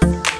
Bye.